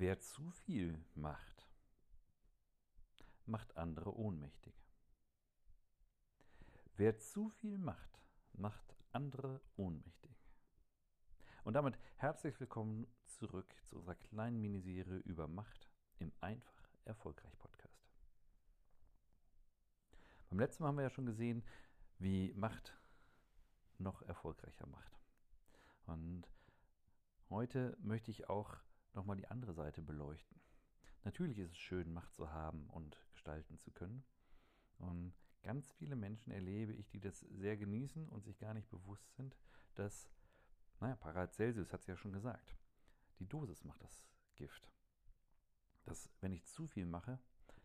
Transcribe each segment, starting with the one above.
Wer zu viel macht, macht andere ohnmächtig. Wer zu viel macht, macht andere ohnmächtig. Und damit herzlich willkommen zurück zu unserer kleinen Miniserie über Macht im Einfach Erfolgreich Podcast. Beim letzten Mal haben wir ja schon gesehen, wie Macht noch erfolgreicher macht. Und heute möchte ich auch nochmal die andere Seite beleuchten. Natürlich ist es schön, Macht zu haben und gestalten zu können. Und ganz viele Menschen erlebe ich, die das sehr genießen und sich gar nicht bewusst sind, dass, naja, Paracelsus hat es ja schon gesagt, die Dosis macht das Gift. Dass, wenn ich zu viel mache,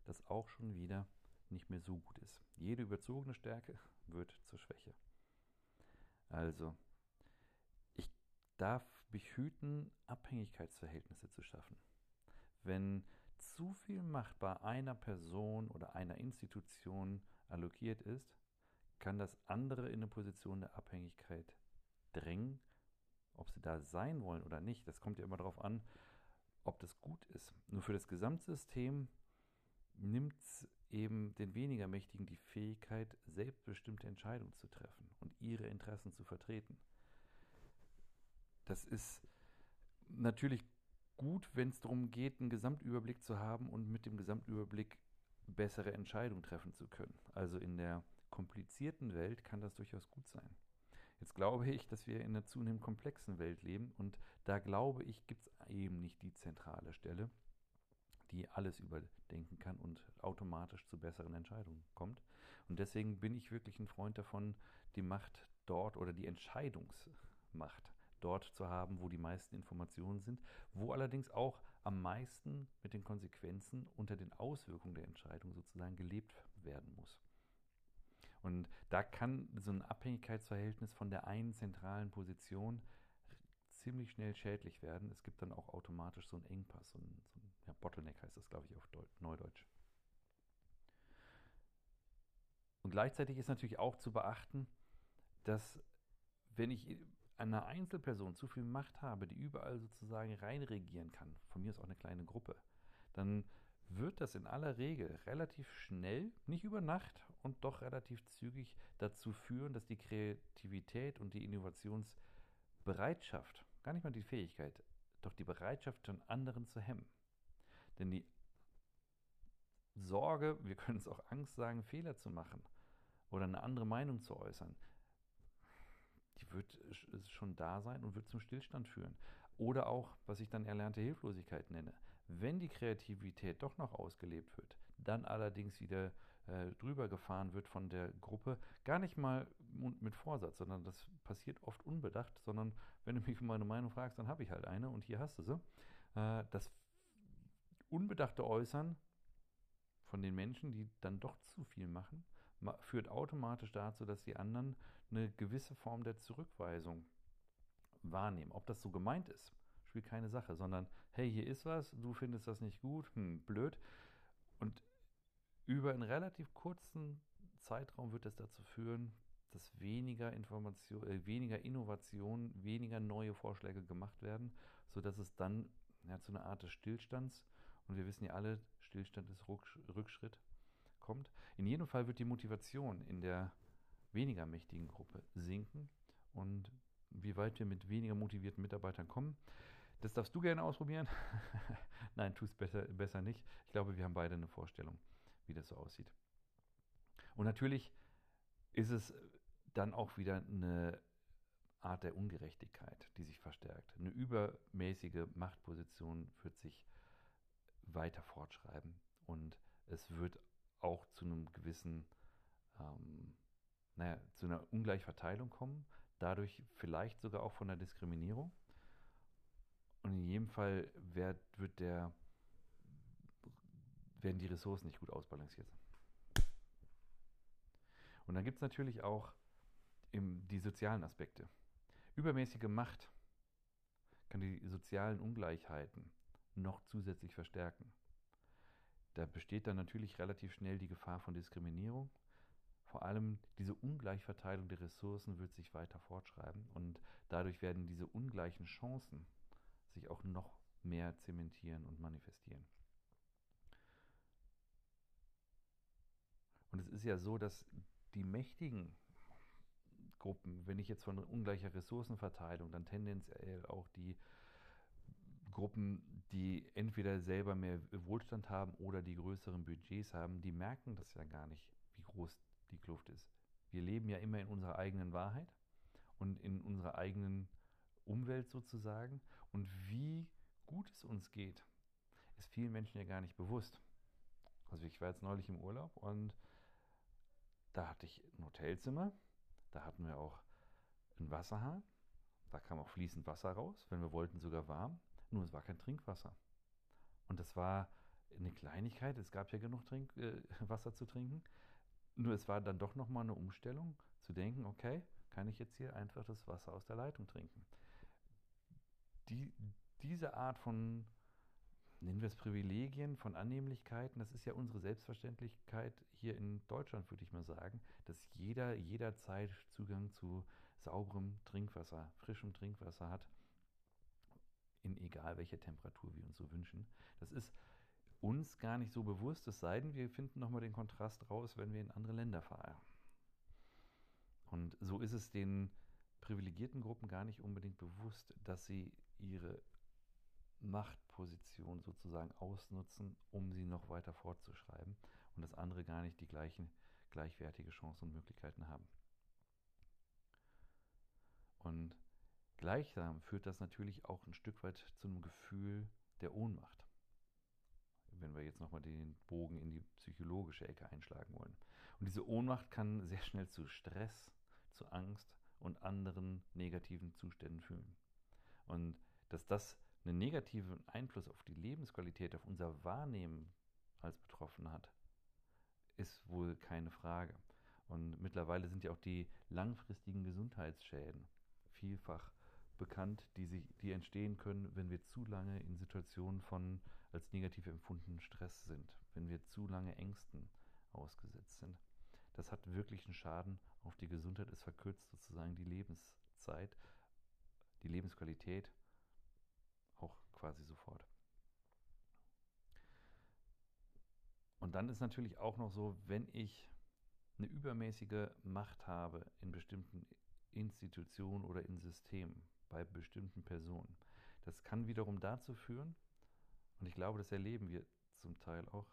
das auch schon wieder nicht mehr so gut ist. Jede überzogene Stärke wird zur Schwäche. Also, darf mich hüten, Abhängigkeitsverhältnisse zu schaffen. Wenn zu viel Macht bei einer Person oder einer Institution allokiert ist, kann das andere in eine Position der Abhängigkeit drängen. Ob sie da sein wollen oder nicht, das kommt ja immer darauf an, ob das gut ist. Nur für das Gesamtsystem nimmt es eben den weniger Mächtigen die Fähigkeit, selbstbestimmte Entscheidungen zu treffen und ihre Interessen zu vertreten. Das ist natürlich gut, wenn es darum geht, einen Gesamtüberblick zu haben und mit dem Gesamtüberblick bessere Entscheidungen treffen zu können. Also in der komplizierten Welt kann das durchaus gut sein. Jetzt glaube ich, dass wir in einer zunehmend komplexen Welt leben und da glaube ich, gibt es eben nicht die zentrale Stelle, die alles überdenken kann und automatisch zu besseren Entscheidungen kommt. Und deswegen bin ich wirklich ein Freund davon, die Macht dort oder die Entscheidungsmacht dort zu haben, wo die meisten Informationen sind, wo allerdings auch am meisten mit den Konsequenzen unter den Auswirkungen der Entscheidung sozusagen gelebt werden muss. Und da kann so ein Abhängigkeitsverhältnis von der einen zentralen Position ziemlich schnell schädlich werden. Es gibt dann auch automatisch so einen Engpass, so ein, so ein ja, Bottleneck heißt das, glaube ich, auf Deut Neudeutsch. Und gleichzeitig ist natürlich auch zu beachten, dass wenn ich einer Einzelperson zu viel Macht habe, die überall sozusagen reinregieren kann, von mir ist auch eine kleine Gruppe, dann wird das in aller Regel relativ schnell, nicht über Nacht und doch relativ zügig dazu führen, dass die Kreativität und die Innovationsbereitschaft, gar nicht mal die Fähigkeit, doch die Bereitschaft von anderen zu hemmen. Denn die Sorge, wir können es auch Angst sagen, Fehler zu machen oder eine andere Meinung zu äußern, wird schon da sein und wird zum Stillstand führen. Oder auch, was ich dann erlernte Hilflosigkeit nenne. Wenn die Kreativität doch noch ausgelebt wird, dann allerdings wieder äh, drüber gefahren wird von der Gruppe, gar nicht mal mit Vorsatz, sondern das passiert oft unbedacht, sondern wenn du mich um meine Meinung fragst, dann habe ich halt eine und hier hast du sie. Äh, das unbedachte Äußern von den Menschen, die dann doch zu viel machen, führt automatisch dazu, dass die anderen eine gewisse Form der Zurückweisung wahrnehmen. Ob das so gemeint ist, spielt keine Sache, sondern hey, hier ist was, du findest das nicht gut, hm, blöd. Und über einen relativ kurzen Zeitraum wird es dazu führen, dass weniger Information, äh, weniger Innovation, weniger neue Vorschläge gemacht werden, sodass es dann ja, zu einer Art des Stillstands, und wir wissen ja alle, Stillstand ist Rückschritt, kommt. In jedem Fall wird die Motivation in der weniger mächtigen Gruppe sinken und wie weit wir mit weniger motivierten Mitarbeitern kommen, das darfst du gerne ausprobieren. Nein, tu es besser, besser nicht. Ich glaube, wir haben beide eine Vorstellung, wie das so aussieht. Und natürlich ist es dann auch wieder eine Art der Ungerechtigkeit, die sich verstärkt. Eine übermäßige Machtposition wird sich weiter fortschreiben und es wird auch zu einem gewissen, ähm, naja, zu einer Ungleichverteilung kommen, dadurch vielleicht sogar auch von der Diskriminierung. Und in jedem Fall wird, wird der, werden die Ressourcen nicht gut ausbalanciert. Und dann gibt es natürlich auch im, die sozialen Aspekte. Übermäßige Macht kann die sozialen Ungleichheiten noch zusätzlich verstärken. Da besteht dann natürlich relativ schnell die Gefahr von Diskriminierung. Vor allem diese Ungleichverteilung der Ressourcen wird sich weiter fortschreiben und dadurch werden diese ungleichen Chancen sich auch noch mehr zementieren und manifestieren. Und es ist ja so, dass die mächtigen Gruppen, wenn ich jetzt von ungleicher Ressourcenverteilung, dann tendenziell auch die Gruppen, die entweder selber mehr Wohlstand haben oder die größeren Budgets haben, die merken das ja gar nicht, wie groß die Kluft ist. Wir leben ja immer in unserer eigenen Wahrheit und in unserer eigenen Umwelt sozusagen. Und wie gut es uns geht, ist vielen Menschen ja gar nicht bewusst. Also ich war jetzt neulich im Urlaub und da hatte ich ein Hotelzimmer, da hatten wir auch einen Wasserhahn, da kam auch fließend Wasser raus, wenn wir wollten sogar warm, nur es war kein Trinkwasser. Und das war eine Kleinigkeit, es gab ja genug Trink, äh, Wasser zu trinken, nur es war dann doch nochmal eine Umstellung zu denken, okay, kann ich jetzt hier einfach das Wasser aus der Leitung trinken. Die, diese Art von, nennen wir es Privilegien, von Annehmlichkeiten, das ist ja unsere Selbstverständlichkeit hier in Deutschland, würde ich mal sagen, dass jeder jederzeit Zugang zu sauberem Trinkwasser, frischem Trinkwasser hat, in egal welcher Temperatur wir uns so wünschen. Das ist uns gar nicht so bewusst, es sei denn, wir finden nochmal den Kontrast raus, wenn wir in andere Länder fahren. Und so ist es den privilegierten Gruppen gar nicht unbedingt bewusst, dass sie ihre Machtposition sozusagen ausnutzen, um sie noch weiter fortzuschreiben und dass andere gar nicht die gleichen gleichwertige Chancen und Möglichkeiten haben. Und gleichsam führt das natürlich auch ein Stück weit zu einem Gefühl der Ohnmacht. Wenn wir jetzt nochmal den Bogen in die psychologische Ecke einschlagen wollen. Und diese Ohnmacht kann sehr schnell zu Stress, zu Angst und anderen negativen Zuständen führen. Und dass das einen negativen Einfluss auf die Lebensqualität, auf unser Wahrnehmen als Betroffener hat, ist wohl keine Frage. Und mittlerweile sind ja auch die langfristigen Gesundheitsschäden vielfach bekannt, die, sich, die entstehen können, wenn wir zu lange in Situationen von als negativ empfundenen Stress sind, wenn wir zu lange Ängsten ausgesetzt sind. Das hat wirklich einen Schaden auf die Gesundheit. Es verkürzt sozusagen die Lebenszeit, die Lebensqualität auch quasi sofort. Und dann ist natürlich auch noch so, wenn ich eine übermäßige Macht habe in bestimmten Institutionen oder in Systemen, bei bestimmten Personen, das kann wiederum dazu führen, und ich glaube, das erleben wir zum Teil auch